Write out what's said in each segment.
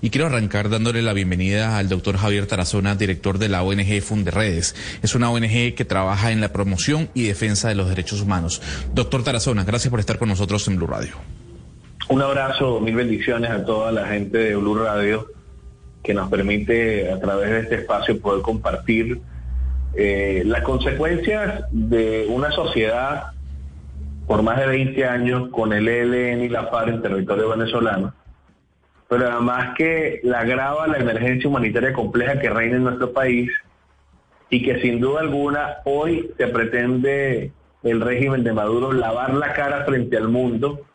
Y quiero arrancar dándole la bienvenida al doctor Javier Tarazona, director de la ONG Funderredes. Es una ONG que trabaja en la promoción y defensa de los derechos humanos. Doctor Tarazona, gracias por estar con nosotros en Blue Radio. Un abrazo, mil bendiciones a toda la gente de Blue Radio que nos permite a través de este espacio poder compartir eh, las consecuencias de una sociedad por más de 20 años con el ELN y la FARC en territorio venezolano, pero además que la agrava la emergencia humanitaria compleja que reina en nuestro país y que sin duda alguna hoy se pretende el régimen de Maduro lavar la cara frente al mundo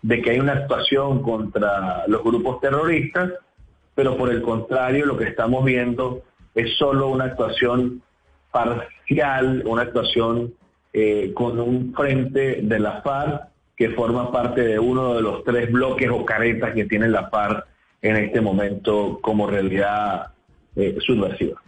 de que hay una actuación contra los grupos terroristas, pero por el contrario lo que estamos viendo es solo una actuación parcial, una actuación eh, con un frente de la FARC que forma parte de uno de los tres bloques o caretas que tiene la FARC en este momento como realidad eh, subversiva.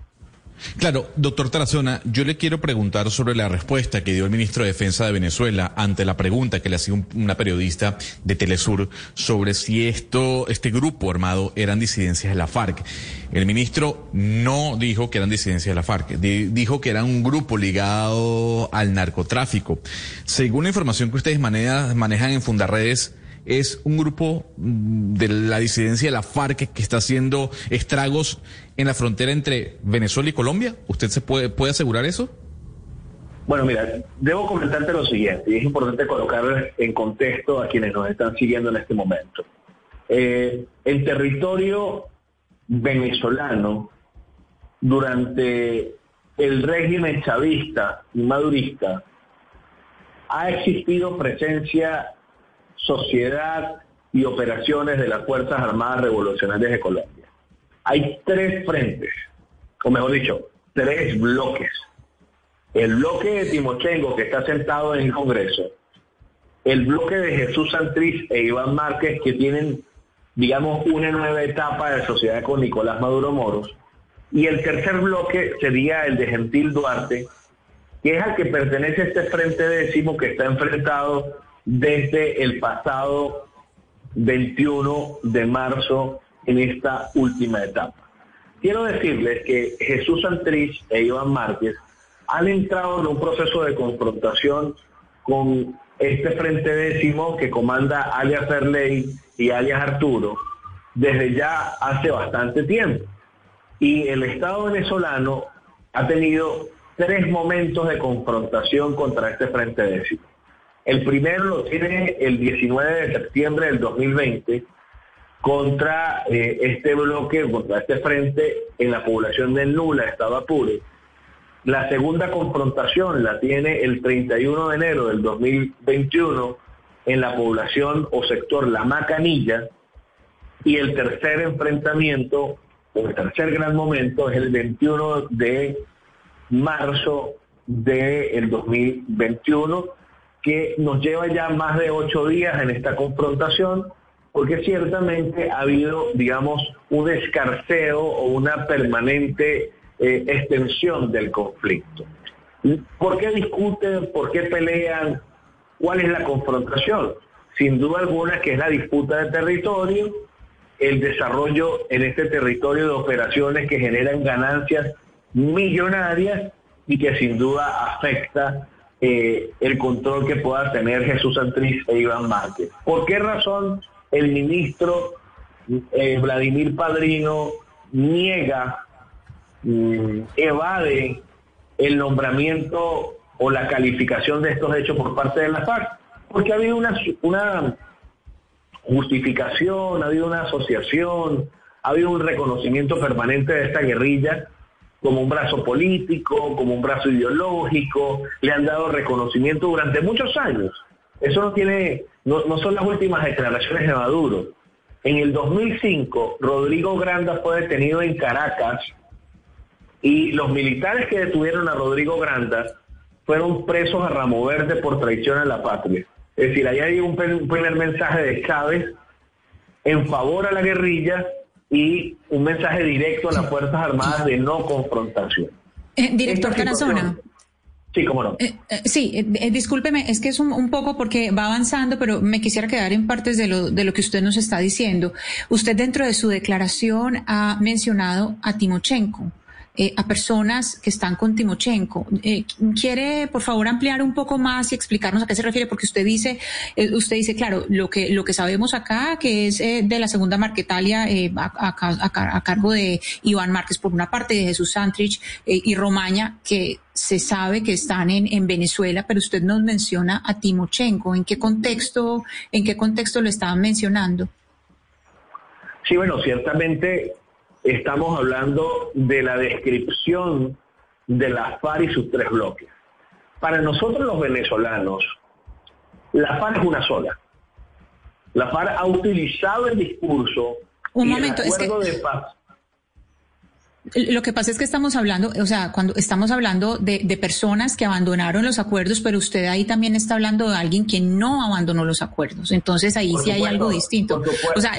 Claro, doctor Tarazona, yo le quiero preguntar sobre la respuesta que dio el ministro de Defensa de Venezuela ante la pregunta que le hacía una periodista de Telesur sobre si esto, este grupo armado eran disidencias de la FARC. El ministro no dijo que eran disidencias de la FARC, dijo que eran un grupo ligado al narcotráfico. Según la información que ustedes manejan en Fundarredes, es un grupo mm, de la disidencia de la FARC que está haciendo estragos en la frontera entre Venezuela y Colombia. ¿Usted se puede, puede asegurar eso? Bueno, mira, debo comentarte lo siguiente, y es importante colocar en contexto a quienes nos están siguiendo en este momento. Eh, el territorio venezolano durante el régimen chavista y madurista ha existido presencia sociedad y operaciones de las Fuerzas Armadas Revolucionarias de Colombia. Hay tres frentes, o mejor dicho, tres bloques. El bloque de Timochenko, que está sentado en el Congreso, el bloque de Jesús Santriz e Iván Márquez, que tienen, digamos, una nueva etapa de sociedad con Nicolás Maduro Moros, y el tercer bloque sería el de Gentil Duarte, que es al que pertenece este frente décimo que está enfrentado desde el pasado 21 de marzo en esta última etapa. Quiero decirles que Jesús Santrich e Iván Márquez han entrado en un proceso de confrontación con este frente décimo que comanda alias Ferley y alias Arturo desde ya hace bastante tiempo. Y el Estado venezolano ha tenido tres momentos de confrontación contra este frente décimo. El primero lo tiene el 19 de septiembre del 2020 contra eh, este bloque, contra este frente en la población de Nula, Estado Apure. La segunda confrontación la tiene el 31 de enero del 2021 en la población o sector La Macanilla. Y el tercer enfrentamiento, o el tercer gran momento, es el 21 de marzo del 2021 que nos lleva ya más de ocho días en esta confrontación, porque ciertamente ha habido, digamos, un escarceo o una permanente eh, extensión del conflicto. ¿Por qué discuten? ¿Por qué pelean? ¿Cuál es la confrontación? Sin duda alguna que es la disputa de territorio, el desarrollo en este territorio de operaciones que generan ganancias millonarias y que sin duda afecta eh, el control que pueda tener Jesús Santriz e Iván Márquez. ¿Por qué razón el ministro eh, Vladimir Padrino niega, mm, evade el nombramiento o la calificación de estos hechos por parte de la FARC? Porque ha habido una, una justificación, ha habido una asociación, ha habido un reconocimiento permanente de esta guerrilla como un brazo político, como un brazo ideológico, le han dado reconocimiento durante muchos años. Eso no tiene, no, son las últimas declaraciones de Maduro. En el 2005, Rodrigo Granda fue detenido en Caracas y los militares que detuvieron a Rodrigo Granda fueron presos a Ramo Verde por traición a la patria. Es decir, ahí hay un primer mensaje de Chávez en favor a la guerrilla y un mensaje directo a las Fuerzas Armadas de no confrontación. Eh, director Tarazona. Sí, cómo no. Eh, eh, sí, discúlpeme, es que es un, poco porque va avanzando, pero me quisiera quedar en partes de lo, de lo que usted nos está diciendo. Usted dentro de su declaración ha mencionado a Timochenko. Eh, a personas que están con Timochenko. Eh, ¿Quiere, por favor, ampliar un poco más y explicarnos a qué se refiere? Porque usted dice, eh, usted dice, claro, lo que, lo que sabemos acá, que es de la segunda Marquetalia a, cargo de Iván Márquez por una parte, de Jesús Santrich y Romaña, que se sabe que están en, en Venezuela, pero usted nos menciona a Timochenko. ¿En qué contexto, en qué contexto lo estaban mencionando? Sí, bueno, ciertamente estamos hablando de la descripción de la FARC y sus tres bloques. Para nosotros los venezolanos, la FARC es una sola. La FARC ha utilizado el discurso Un momento, es que... de paz lo que pasa es que estamos hablando, o sea, cuando estamos hablando de, de, personas que abandonaron los acuerdos, pero usted ahí también está hablando de alguien que no abandonó los acuerdos. Entonces ahí sí hay algo distinto. O sea,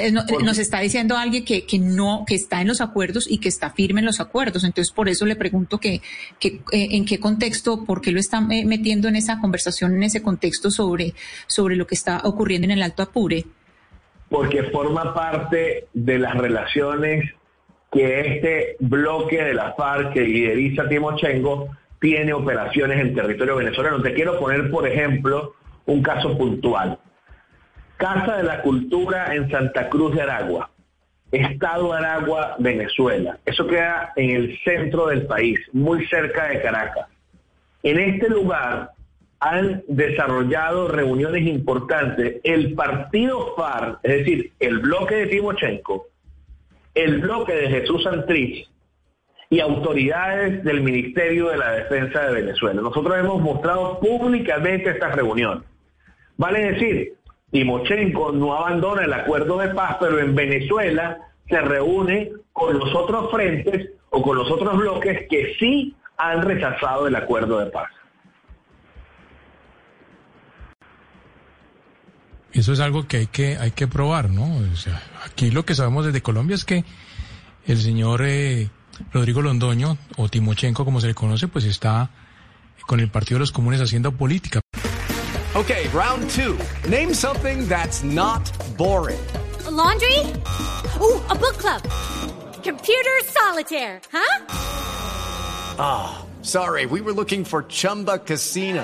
nos está diciendo alguien que, que no, que está en los acuerdos y que está firme en los acuerdos. Entonces por eso le pregunto que, que eh, en qué contexto, por qué lo está metiendo en esa conversación, en ese contexto sobre, sobre lo que está ocurriendo en el Alto Apure. Porque forma parte de las relaciones que este bloque de la FARC que lideriza Timochenko tiene operaciones en territorio venezolano. Te quiero poner, por ejemplo, un caso puntual. Casa de la Cultura en Santa Cruz de Aragua, Estado Aragua, Venezuela. Eso queda en el centro del país, muy cerca de Caracas. En este lugar han desarrollado reuniones importantes el partido FARC, es decir, el bloque de Timochenko, el bloque de Jesús Santrich y autoridades del Ministerio de la Defensa de Venezuela. Nosotros hemos mostrado públicamente esta reunión. Vale decir, Timochenko no abandona el acuerdo de paz, pero en Venezuela se reúne con los otros frentes o con los otros bloques que sí han rechazado el acuerdo de paz. Eso es algo que hay que, hay que probar, ¿no? O sea, aquí lo que sabemos desde Colombia es que el señor eh, Rodrigo Londoño, o Timochenko como se le conoce, pues está con el Partido de los Comunes haciendo política. Okay, round two. Name something that's not boring. laundry? Ooh, a book club. Computer solitaire, huh? Ah, sorry, we were looking for Chumba Casino.